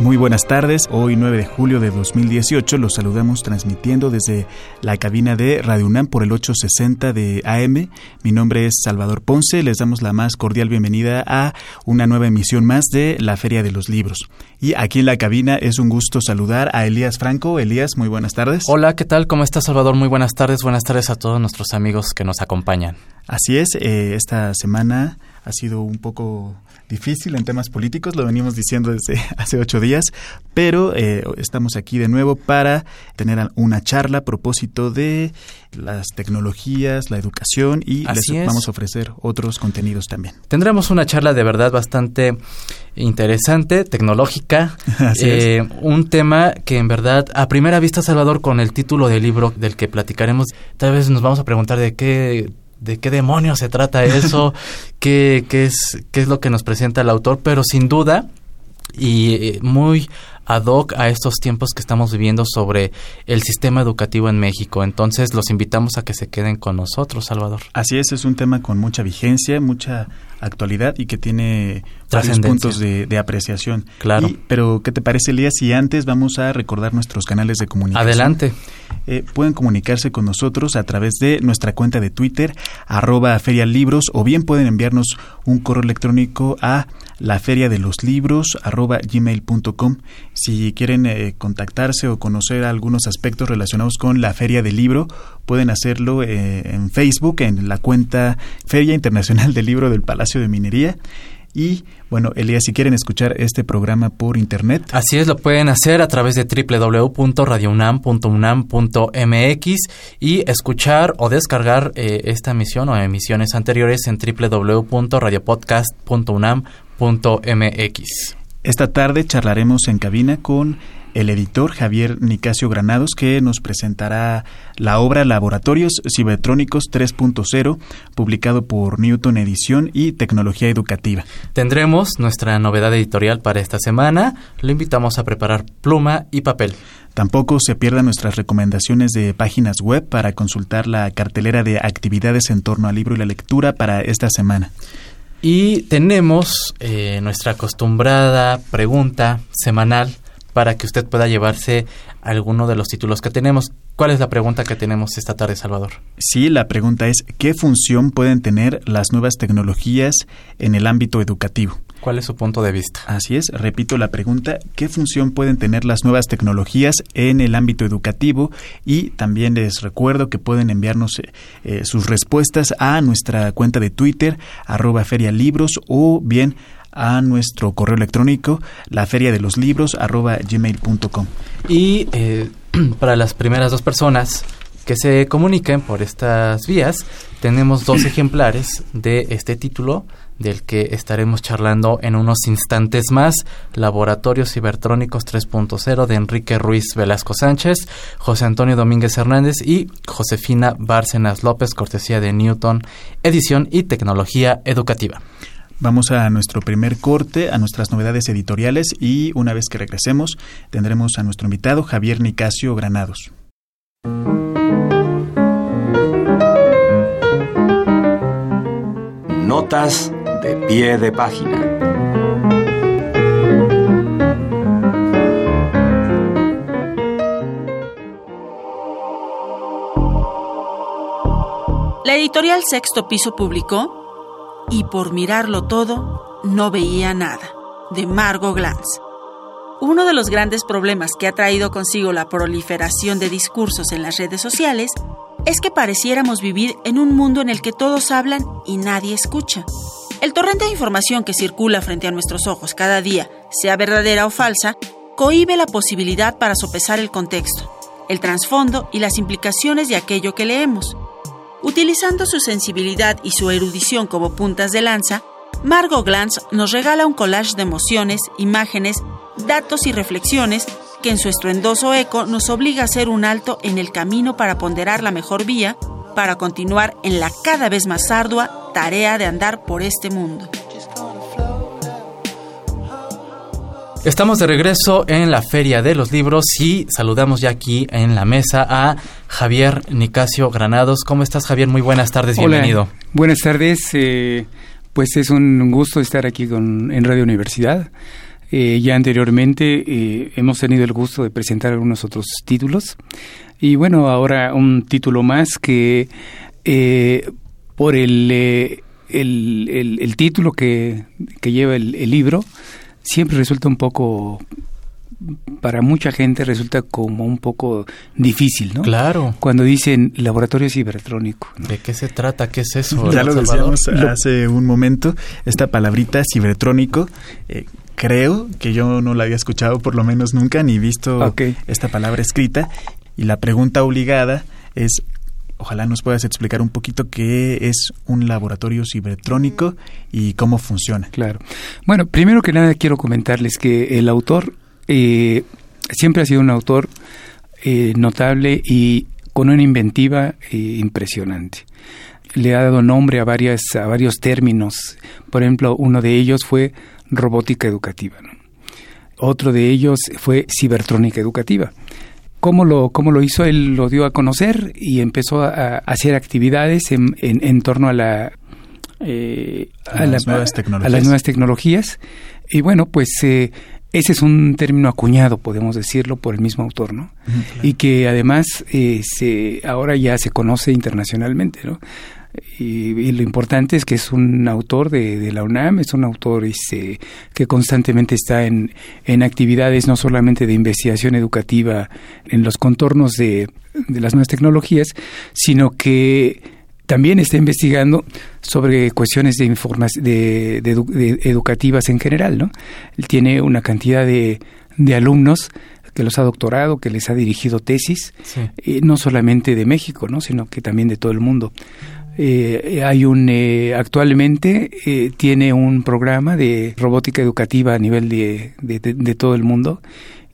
Muy buenas tardes, hoy 9 de julio de 2018 los saludamos transmitiendo desde la cabina de Radio UNAM por el 860 de AM. Mi nombre es Salvador Ponce, les damos la más cordial bienvenida a una nueva emisión más de la Feria de los Libros. Y aquí en la cabina es un gusto saludar a Elías Franco. Elías, muy buenas tardes. Hola, ¿qué tal? ¿Cómo estás Salvador? Muy buenas tardes, buenas tardes a todos nuestros amigos que nos acompañan. Así es, eh, esta semana ha sido un poco difícil en temas políticos, lo venimos diciendo desde hace ocho días, pero eh, estamos aquí de nuevo para tener una charla a propósito de las tecnologías, la educación y les vamos a ofrecer otros contenidos también. Tendremos una charla de verdad bastante interesante, tecnológica, eh, un tema que en verdad a primera vista, Salvador, con el título del libro del que platicaremos, tal vez nos vamos a preguntar de qué de qué demonios se trata eso, qué, qué, es, qué es lo que nos presenta el autor, pero sin duda, y eh, muy ad hoc a estos tiempos que estamos viviendo sobre el sistema educativo en México. Entonces los invitamos a que se queden con nosotros, Salvador. Así es, es un tema con mucha vigencia, mucha actualidad y que tiene varios puntos de, apreciación. Claro. pero, ¿qué te parece, Elías? Si antes vamos a recordar nuestros canales de comunicación. Adelante. Eh, pueden comunicarse con nosotros a través de nuestra cuenta de Twitter, arroba ferialibros, o bien pueden enviarnos un correo electrónico a la feria de los libros arroba gmail.com si quieren eh, contactarse o conocer algunos aspectos relacionados con la feria del libro pueden hacerlo eh, en Facebook en la cuenta Feria Internacional del Libro del Palacio de Minería y bueno, Elías, si quieren escuchar este programa por internet. Así es, lo pueden hacer a través de www.radiounam.unam.mx y escuchar o descargar eh, esta emisión o emisiones anteriores en www.radiopodcast.unam.mx. Esta tarde charlaremos en cabina con el editor Javier Nicasio Granados, que nos presentará la obra Laboratorios Cibertrónicos 3.0, publicado por Newton Edición y Tecnología Educativa. Tendremos nuestra novedad editorial para esta semana. Le invitamos a preparar pluma y papel. Tampoco se pierdan nuestras recomendaciones de páginas web para consultar la cartelera de actividades en torno al libro y la lectura para esta semana. Y tenemos eh, nuestra acostumbrada pregunta semanal para que usted pueda llevarse alguno de los títulos que tenemos. ¿Cuál es la pregunta que tenemos esta tarde, Salvador? Sí, la pregunta es, ¿qué función pueden tener las nuevas tecnologías en el ámbito educativo? ¿Cuál es su punto de vista? Así es, repito la pregunta, ¿qué función pueden tener las nuevas tecnologías en el ámbito educativo? Y también les recuerdo que pueden enviarnos eh, eh, sus respuestas a nuestra cuenta de Twitter, arroba ferialibros, o bien a nuestro correo electrónico, la feria de los libros arroba gmail.com. Y eh, para las primeras dos personas que se comuniquen por estas vías, tenemos dos ejemplares de este título del que estaremos charlando en unos instantes más, Laboratorios Cibertrónicos 3.0 de Enrique Ruiz Velasco Sánchez, José Antonio Domínguez Hernández y Josefina Bárcenas López, cortesía de Newton, edición y tecnología educativa. Vamos a nuestro primer corte, a nuestras novedades editoriales y una vez que regresemos tendremos a nuestro invitado Javier Nicasio Granados. Notas de pie de página. La editorial Sexto Piso publicó y por mirarlo todo no veía nada, de Margot Glantz. Uno de los grandes problemas que ha traído consigo la proliferación de discursos en las redes sociales es que pareciéramos vivir en un mundo en el que todos hablan y nadie escucha. El torrente de información que circula frente a nuestros ojos cada día, sea verdadera o falsa, cohíbe la posibilidad para sopesar el contexto, el trasfondo y las implicaciones de aquello que leemos. Utilizando su sensibilidad y su erudición como puntas de lanza, Margot Glantz nos regala un collage de emociones, imágenes, datos y reflexiones que en su estruendoso eco nos obliga a hacer un alto en el camino para ponderar la mejor vía para continuar en la cada vez más ardua tarea de andar por este mundo. Estamos de regreso en la Feria de los Libros y saludamos ya aquí en la mesa a Javier Nicasio Granados. ¿Cómo estás, Javier? Muy buenas tardes, bienvenido. Buenas tardes, eh, pues es un gusto estar aquí con, en Radio Universidad. Eh, ya anteriormente eh, hemos tenido el gusto de presentar algunos otros títulos y bueno, ahora un título más que por el, el, el, título que, que lleva el libro, siempre resulta un poco para mucha gente resulta como un poco difícil, ¿no? Claro. Cuando dicen laboratorio cibertrónico. ¿De qué se trata? ¿Qué es eso? Ya lo decíamos hace un momento, esta palabrita cibertrónico, eh, creo que yo no la había escuchado por lo menos nunca, ni visto esta palabra escrita, y la pregunta obligada es, ojalá nos puedas explicar un poquito qué es un laboratorio cibertrónico y cómo funciona. Claro. Bueno, primero que nada quiero comentarles que el autor eh, siempre ha sido un autor eh, notable y con una inventiva eh, impresionante. Le ha dado nombre a, varias, a varios términos. Por ejemplo, uno de ellos fue robótica educativa. Otro de ellos fue cibertrónica educativa cómo lo, cómo lo hizo, él lo dio a conocer y empezó a, hacer actividades en, en, torno a la... Eh, a, las nuevas tecnologías. las nuevas tecnologías. Y bueno, pues eh, ese es un término acuñado, podemos decirlo, por el mismo autor, ¿no? Y que además eh, se, ahora ya se conoce internacionalmente, ¿no? Y, lo importante es que es un autor de, la UNAM, es un autor este, que constantemente está en, en, actividades no solamente de investigación educativa en los contornos de, de las nuevas tecnologías, sino que también está investigando sobre cuestiones de, de, de, educativas en general, ¿no? Él tiene una cantidad de, de alumnos que los ha doctorado, que les ha dirigido tesis, eh, no solamente de México, ¿no? sino que también de todo el mundo. Eh, hay un eh, actualmente eh, tiene un programa de robótica educativa a nivel de, de, todo el mundo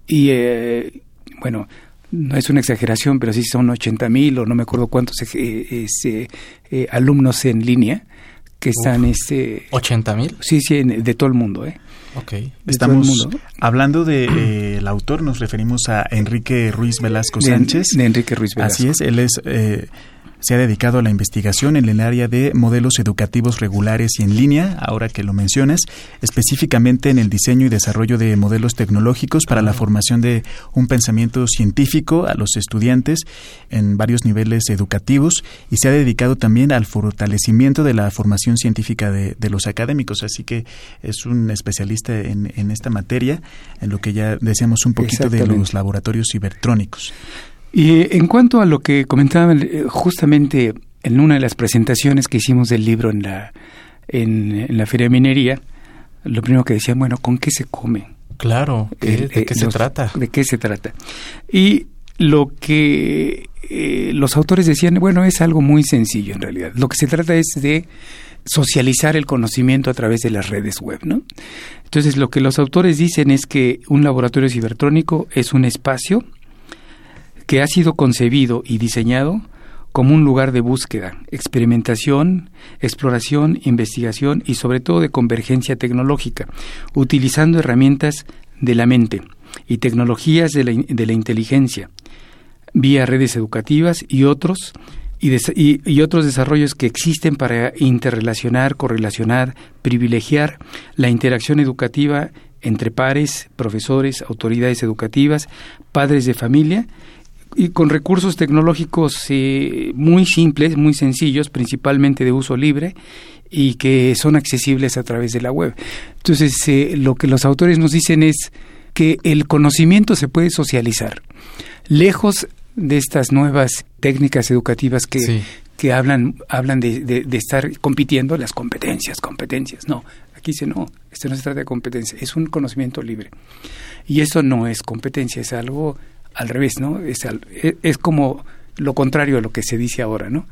y eh, bueno no es una exageración pero sí son 80 mil o no me acuerdo cuántos alumnos en línea que están este 80 mil sí sí de todo el mundo eh Okay. Estamos hablando del de, autor, nos referimos a Enrique Ruiz Velasco Sánchez. De, Enrique Ruiz Velasco. Así es, él es se ha dedicado a la investigación en el área de modelos educativos regulares y en línea, ahora que lo mencionas, específicamente en el diseño y desarrollo de modelos tecnológicos para la formación de un pensamiento científico a los estudiantes en varios niveles educativos y se ha dedicado también al fortalecimiento de la formación científica de, los académicos. Así que es un especialista en, en esta materia, en lo que ya decíamos un poquito de los laboratorios cibertrónicos. Y en cuanto a lo que comentaba eh, justamente en una de las presentaciones que hicimos del libro en la, en, la Feria de Minería, lo primero que decían, bueno, ¿con qué se come? Claro, ¿de qué se trata? ¿De qué se trata? Y lo que eh, los autores decían, bueno, es algo muy sencillo en realidad. Lo que se trata es de socializar el conocimiento a través de las redes web, ¿no? Entonces, lo que los autores dicen es que un laboratorio cibertrónico es un espacio que ha sido concebido y diseñado como un lugar de búsqueda, experimentación, exploración, investigación y sobre todo de convergencia tecnológica, utilizando herramientas de la mente y tecnologías de la, inteligencia, vía redes educativas y otros y, otros desarrollos que existen para interrelacionar, correlacionar, privilegiar la interacción educativa entre pares, profesores, autoridades educativas, padres de familia y con recursos tecnológicos eh, muy simples, muy sencillos, principalmente de uso libre y que son accesibles a través de la web. Entonces, eh, lo que los autores nos dicen es que el conocimiento se puede socializar. Lejos de estas nuevas técnicas educativas que, que hablan, hablan de, de, estar compitiendo, las competencias, competencias. No, Aquí dice, no, esto no se trata de competencia, es un conocimiento libre. Y eso no es competencia, es algo al revés, ¿no? Es, e, es como lo contrario a lo que se dice ahora, ¿no?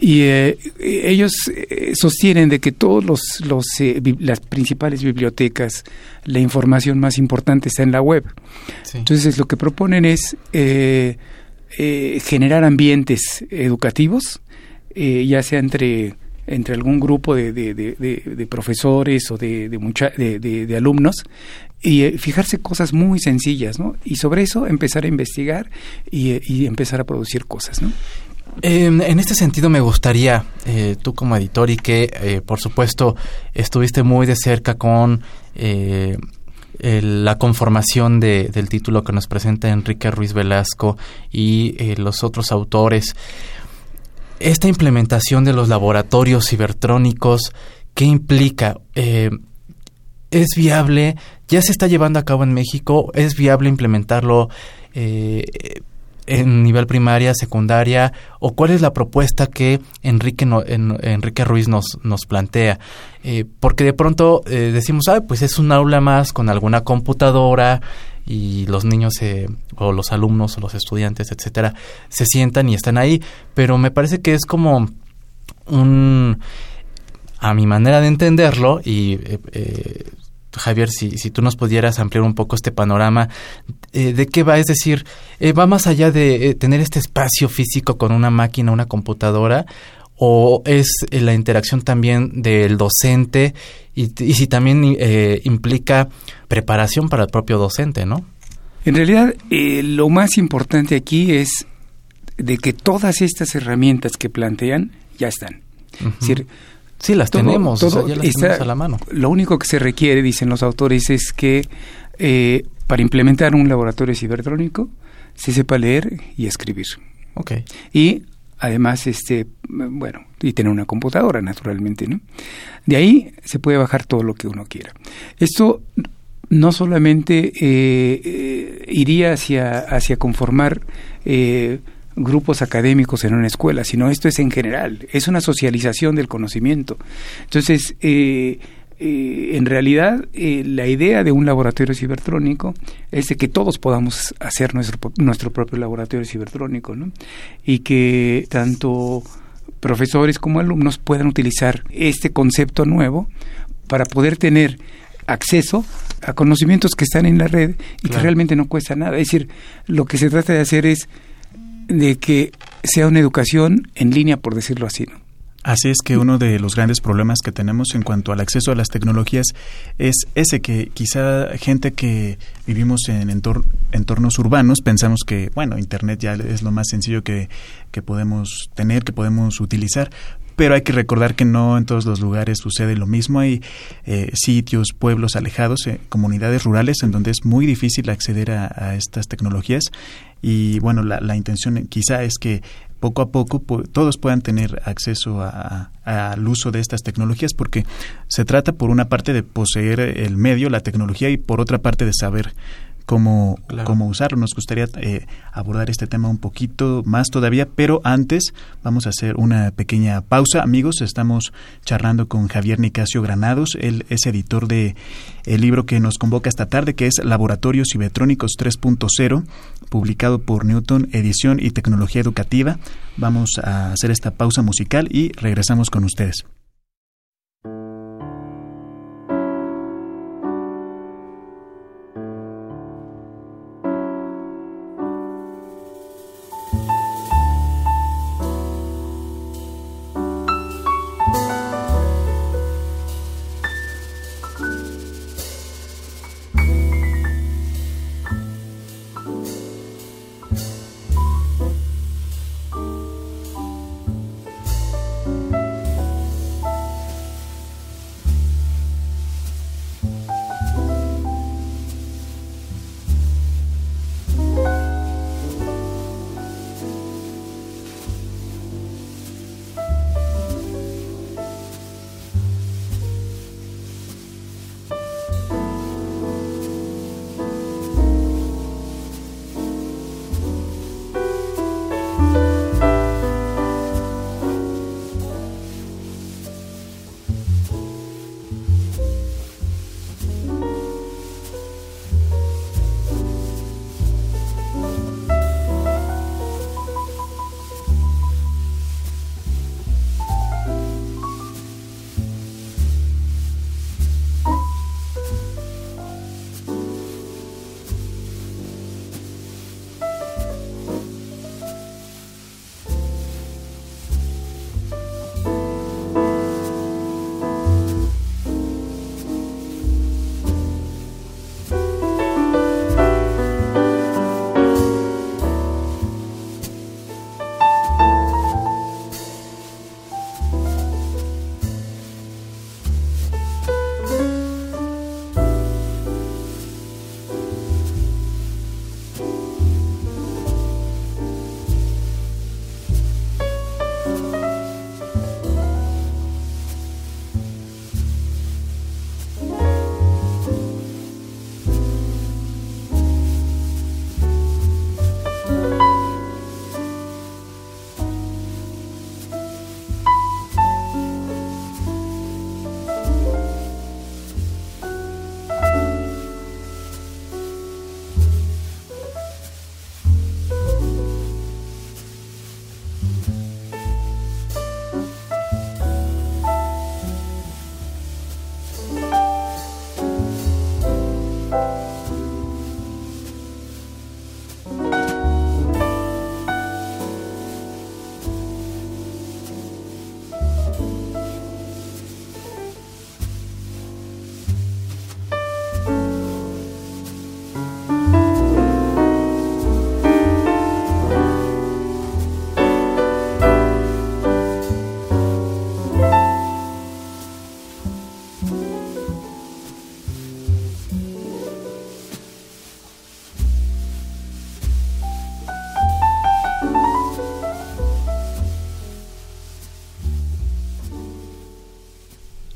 Y eh, ellos eh, sostienen de que todos los, los eh, las principales bibliotecas, la información más importante está en la web. Entonces lo que proponen es generar ambientes educativos, ya sea entre entre algún grupo de, de, de, profesores o de, de, alumnos y eh, fijarse cosas muy sencillas, ¿no? Y sobre eso empezar a investigar y, eh, empezar a producir cosas, ¿no? en este sentido me gustaría, eh, tú como editor y que por supuesto estuviste muy de cerca con la conformación de, del título que nos presenta Enrique Ruiz Velasco y los otros autores, esta implementación de los laboratorios cibertrónicos, ¿qué implica? ¿Es viable ya se está llevando a cabo en México, es viable implementarlo eh, en nivel primaria, secundaria, o cuál es la propuesta que Enrique, Enrique Ruiz nos, nos plantea. Eh, porque de pronto eh, decimos, ah, pues es un aula más con alguna computadora y los niños o los alumnos o los estudiantes, etcétera, se sientan y están ahí, pero me parece que es como un a mi manera de entenderlo y Javier, si, si tú nos pudieras ampliar un poco este panorama, eh, ¿de qué va? Es decir, eh, ¿va más allá de eh, tener este espacio físico con una máquina, una computadora? ¿O es la interacción también del docente? Y, y si también implica preparación para el propio docente, ¿no? En realidad, lo más importante aquí es de que todas estas herramientas que plantean ya están. Es decir, Sí, las tenemos, ya las tenemos a la mano. Lo único que se requiere, dicen los autores, es que eh, para implementar un laboratorio cibertrónico se sepa leer y escribir. Okay. Y además, este, bueno, y tener una computadora, naturalmente, ¿no? De ahí se puede bajar todo lo que uno quiera. Esto no solamente eh, eh, iría hacia, hacia conformar grupos académicos en una escuela, sino esto es en general, es una socialización del conocimiento. Entonces, eh, eh, en realidad, eh, la idea de un laboratorio cibertrónico es de que todos podamos hacer nuestro, nuestro propio laboratorio cibertrónico, ¿no? Y que tanto profesores como alumnos puedan utilizar este concepto nuevo para poder tener acceso a conocimientos que están en la red y que realmente no cuesta nada. Es decir, lo que se trata de hacer es de que sea una educación en línea, por decirlo así. ¿no? Así es que uno de los grandes problemas que tenemos en cuanto al acceso a las tecnologías es ese que quizá gente que vivimos en entornos urbanos pensamos que, bueno, Internet ya es lo más sencillo que, que podemos tener, que podemos utilizar, pero hay que recordar que no en todos los lugares sucede lo mismo. Hay eh, sitios, pueblos alejados, eh, comunidades rurales en donde es muy difícil acceder a, estas tecnologías y bueno, la, intención quizá es que poco a poco todos puedan tener acceso al uso de estas tecnologías porque se trata por una parte de poseer el medio, la tecnología y por otra parte de saber cómo, cómo usarlo. Nos gustaría eh, abordar este tema un poquito más todavía, pero antes vamos a hacer una pequeña pausa. Amigos, estamos charlando con Javier Nicasio Granados. Él es editor de el libro que nos convoca esta tarde, que es Laboratorios Cibertrónicos 3.0, publicado por Newton Edición y Tecnología Educativa. Vamos a hacer esta pausa musical y regresamos con ustedes.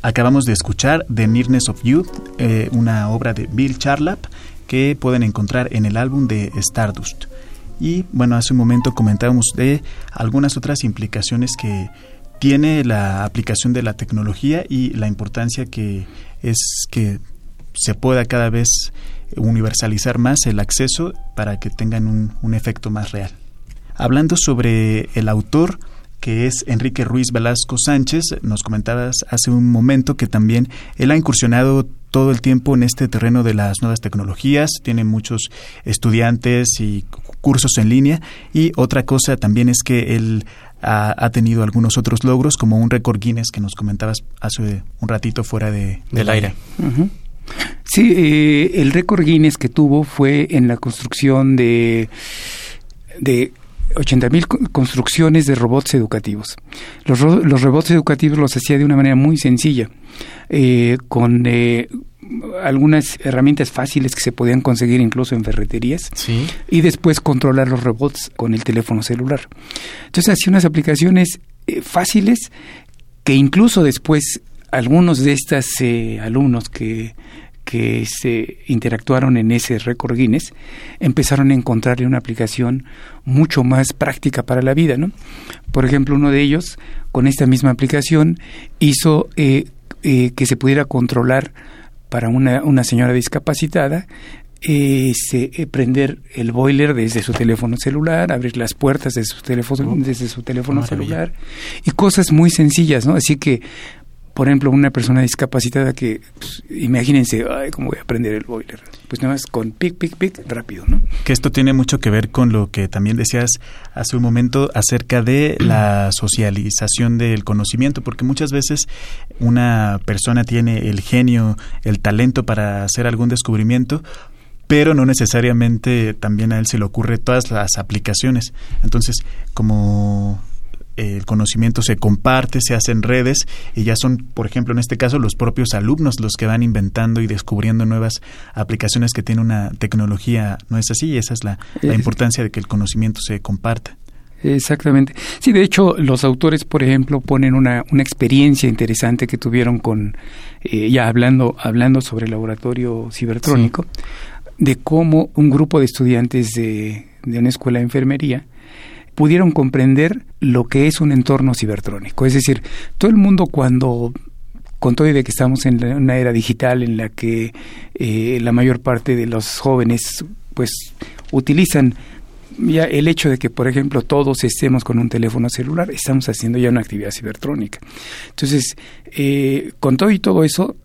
Acabamos de escuchar The Nearness of Youth, eh, una obra de Bill Charlap que pueden encontrar en el álbum de Stardust. Y bueno, hace un momento comentábamos de algunas otras implicaciones que tiene la aplicación de la tecnología y la importancia que es que se pueda cada vez universalizar más el acceso para que tengan un, un efecto más real. Hablando sobre el autor, que es Enrique Ruiz Velasco Sánchez. Nos comentabas hace un momento que también él ha incursionado todo el tiempo en este terreno de las nuevas tecnologías, tiene muchos estudiantes y cursos en línea y otra cosa también es que él ha, tenido algunos otros logros como un récord Guinness que nos comentabas hace un ratito fuera de, del aire. Sí, eh, el récord Guinness que tuvo fue en la construcción de, de 80.000 construcciones de robots educativos. Los, los, robots educativos los hacía de una manera muy sencilla, eh, con eh, algunas herramientas fáciles que se podían conseguir incluso en ferreterías y después controlar los robots con el teléfono celular. Entonces hacía unas aplicaciones eh, fáciles que incluso después algunos de estos alumnos que que se interactuaron en ese récord Guinness empezaron a encontrarle una aplicación mucho más práctica para la vida, ¿no? Por ejemplo, uno de ellos, con esta misma aplicación, hizo eh, eh, que se pudiera controlar para una, una señora discapacitada eh, prender el boiler desde su teléfono celular, abrir las puertas desde su teléfono, oh, desde su teléfono celular y cosas muy sencillas, ¿no? Así que por ejemplo, una persona discapacitada que, pues, imagínense, ay, ¿cómo voy a aprender el boiler? Pues nada más con pic, pic, pic, rápido, ¿no? Que esto tiene mucho que ver con lo que también decías hace un momento acerca de la socialización del conocimiento, porque muchas veces una persona tiene el genio, el talento para hacer algún descubrimiento, pero no necesariamente también a él se le ocurre todas las aplicaciones. Entonces, como el conocimiento se comparte, se hacen redes y ya son, por ejemplo, en este caso, los propios alumnos los que van inventando y descubriendo nuevas aplicaciones que tienen una tecnología, ¿no es así? Y esa es la, importancia de que el conocimiento se comparta. Exactamente. Sí, de hecho, los autores, por ejemplo, ponen una, una experiencia interesante que tuvieron con, eh, ya hablando, hablando sobre el laboratorio cibertrónico, de cómo un grupo de estudiantes de, de una escuela de enfermería pudieron comprender lo que es un entorno cibertrónico. Es decir, todo el mundo cuando con todo y de que estamos en una era digital en la que eh, la mayor parte de los jóvenes pues utilizan ya el hecho de que, por ejemplo, todos estemos con un teléfono celular, estamos haciendo ya una actividad cibertrónica. Entonces, eh, con todo y todo eso,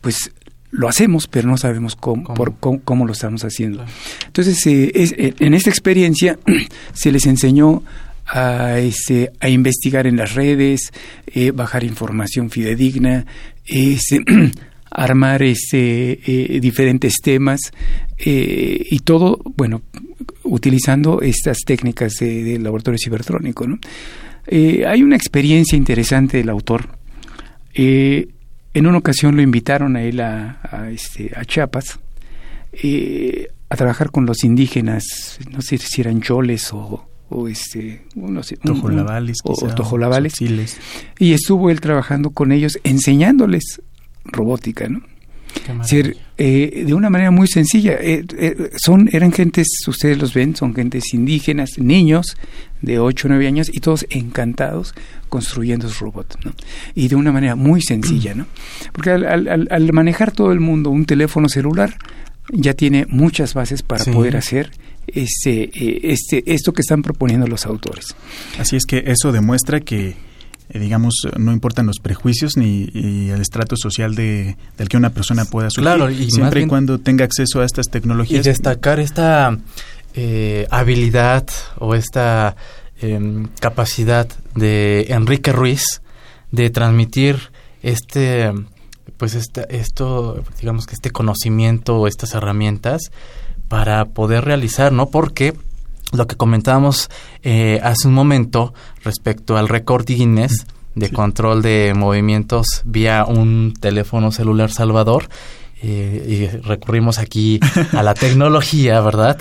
pues lo hacemos, pero no sabemos cómo, Por, cómo, lo estamos haciendo. Entonces, eh, eh, en esta experiencia se les enseñó a, este, a investigar en las redes, eh, bajar información fidedigna, este, armar este, diferentes temas y todo, bueno, utilizando estas técnicas del laboratorio cibertrónico. ¿no? hay una experiencia interesante del autor. En una ocasión lo invitaron a él a, este, a Chiapas eh, a trabajar con los indígenas, no sé si eran choles o, o este, no sé, tojolabales, o, tojolabales. Y estuvo él trabajando con ellos, enseñándoles robótica, ¿no? decir, eh, de una manera muy sencilla. Eh, eh, son, eran gentes, ustedes los ven, son gentes indígenas, niños de 8 o 9 años y todos encantados construyendo su robot, ¿no? Y de una manera muy sencilla, ¿no? Porque al, manejar todo el mundo un teléfono celular, ya tiene muchas bases para poder hacer este, este, esto que están proponiendo los autores. Así es que eso demuestra que eh, digamos, no importan los prejuicios ni el estrato social de, del que una persona pueda sufrir, claro, y siempre y cuando tenga acceso a estas tecnologías. Y destacar esta eh, habilidad o esta em, capacidad de Enrique Ruiz de transmitir este pues este, esto digamos que este conocimiento o estas herramientas para poder realizar no porque lo que comentábamos eh, hace un momento respecto al récord Guinness de control de movimientos vía un teléfono celular salvador, y recurrimos aquí a la tecnología, ¿verdad?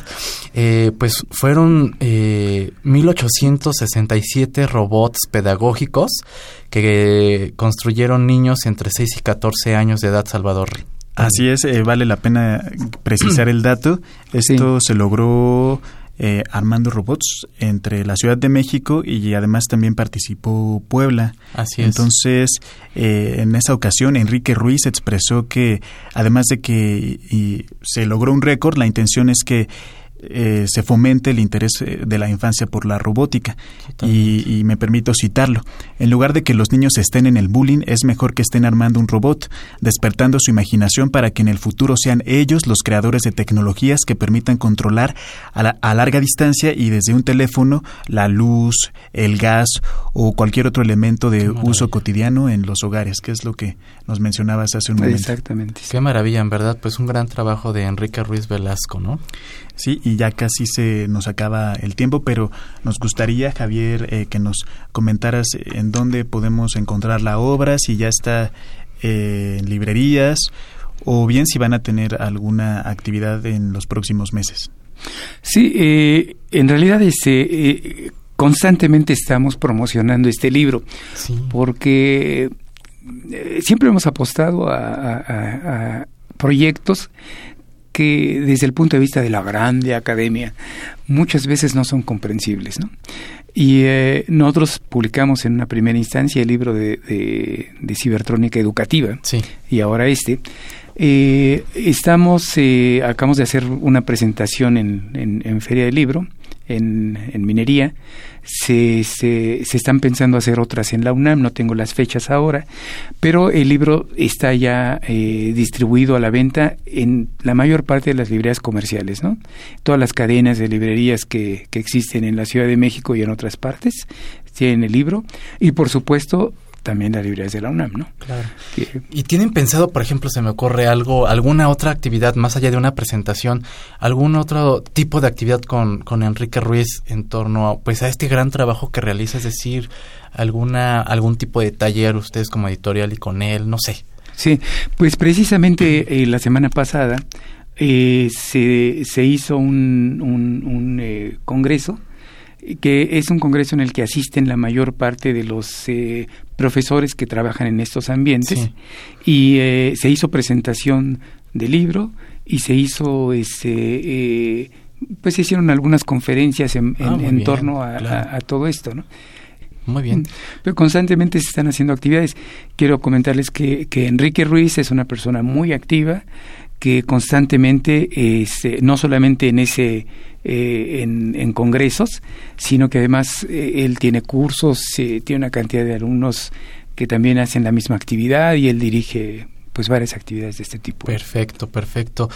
Eh, pues fueron 1867 robots pedagógicos que construyeron niños entre 6 y 14 años de edad, Salvador. Así es, vale la pena precisar el dato. Esto se logró eh, armando robots entre la Ciudad de México y además también participó Puebla. Así es. Entonces, eh, en esa ocasión, Enrique Ruiz expresó que además de que se logró un récord, la intención es que eh, se fomente el interés eh, de la infancia por la robótica. Y, me permito citarlo. En lugar de que los niños estén en el bullying, es mejor que estén armando un robot, despertando su imaginación para que en el futuro sean ellos los creadores de tecnologías que permitan controlar a, larga distancia y desde un teléfono la luz, el gas o cualquier otro elemento de uso cotidiano en los hogares, que es lo que nos mencionabas hace un momento. Exactamente. Qué maravilla, en verdad, pues un gran trabajo de Enrique Ruiz Velasco, ¿no? Sí, y ya casi se nos acaba el tiempo, pero nos gustaría, Javier, eh, que nos comentaras en dónde podemos encontrar la obra, si ya está eh, en librerías o bien si van a tener alguna actividad en los próximos meses. Sí, eh, en realidad este, constantemente estamos promocionando este libro, porque siempre hemos apostado a proyectos que desde el punto de vista de la grande academia muchas veces no son comprensibles. ¿no? Y eh, nosotros publicamos en una primera instancia el libro de, de, cibertrónica educativa y ahora este. Eh, estamos, eh, acabamos de hacer una presentación en, en Feria del Libro en, minería. Se, se, se, están pensando hacer otras en la UNAM, no tengo las fechas ahora, pero el libro está ya eh, distribuido a la venta en la mayor parte de las librerías comerciales, ¿no? Todas las cadenas de librerías que, que existen en la Ciudad de México y en otras partes tienen el libro y por supuesto también las librerías de la UNAM, ¿no? Claro. ¿Y tienen pensado, por ejemplo, se me ocurre algo, alguna otra actividad más allá de una presentación, algún otro tipo de actividad con, con Enrique Ruiz en torno a, pues, a este gran trabajo que realiza, es decir, alguna, algún tipo de taller ustedes como editorial y con él, no sé. Sí, pues precisamente eh, la semana pasada eh, se, se hizo un, un, eh, congreso que es un congreso en el que asisten la mayor parte de los eh, profesores que trabajan en estos ambientes. Y eh, se hizo presentación del libro y se hizo este eh, pues se hicieron algunas conferencias en, ah, torno a, todo esto no muy bien. Pero constantemente se están haciendo actividades. Quiero comentarles que, que Enrique Ruiz es una persona muy activa, que constantemente, este, no solamente en ese eh, en, congresos, sino que además eh, él tiene cursos, tiene una cantidad de alumnos que también hacen la misma actividad y él dirige pues varias actividades de este tipo. Perfecto, perfecto.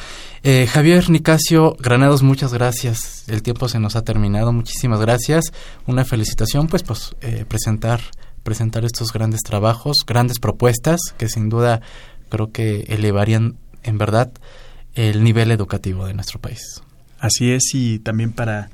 Eh, Javier Nicasio Granados, muchas gracias. El tiempo se nos ha terminado. Muchísimas gracias. Una felicitación, pues, pues presentar presentar estos grandes trabajos, grandes propuestas que sin duda creo que elevarían en verdad el nivel educativo de nuestro país. Así es, y también para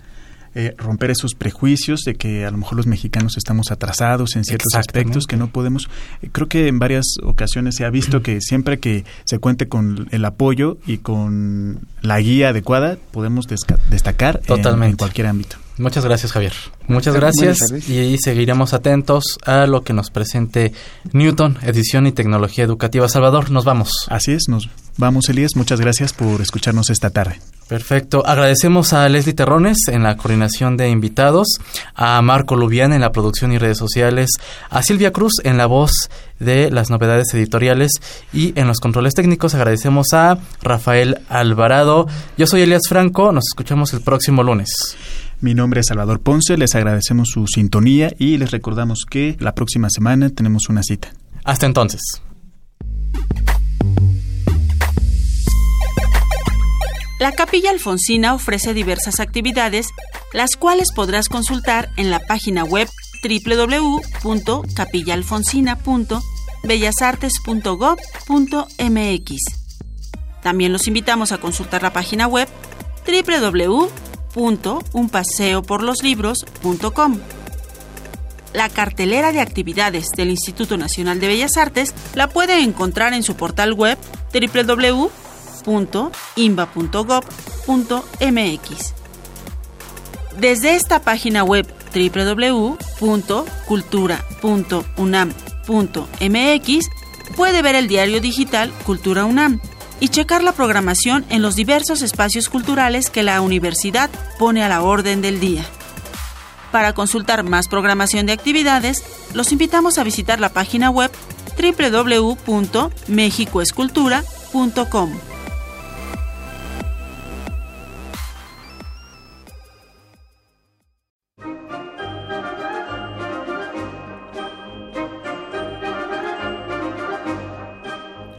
eh, romper esos prejuicios de que a lo mejor los mexicanos estamos atrasados en ciertos aspectos que no podemos. Eh, creo que en varias ocasiones se ha visto que siempre que se cuente con el apoyo y con la guía adecuada, podemos destacar en cualquier ámbito. Muchas gracias, Javier. Muchas gracias y seguiremos atentos a lo que nos presente Newton, edición y tecnología educativa. Salvador, nos vamos. Así es, nos vamos, Elías. Muchas gracias por escucharnos esta tarde. Perfecto. Agradecemos a Leslie Terrones en la coordinación de invitados, a Marco Lubián en la producción y redes sociales, a Silvia Cruz en la voz de las novedades editoriales y en los controles técnicos agradecemos a Rafael Alvarado. Yo soy Elías Franco, nos escuchamos el próximo lunes. Mi nombre es Salvador Ponce, les agradecemos su sintonía y les recordamos que la próxima semana tenemos una cita. Hasta entonces. La Capilla Alfonsina ofrece diversas actividades, las cuales podrás consultar en la página web www.capillalfonsina.bellasartes.gov.mx. También los invitamos a consultar la página web www www.unpaseoporloslibros.com. La cartelera de actividades del Instituto Nacional de Bellas Artes la puede encontrar en su portal web www www.imba.gov.mx. Desde esta página web www.cultura.unam.mx puede ver el diario digital Cultura UNAM y checar la programación en los diversos espacios culturales que la universidad pone a la orden del día. Para consultar más programación de actividades, los invitamos a visitar la página web www.mexicoescultura.com.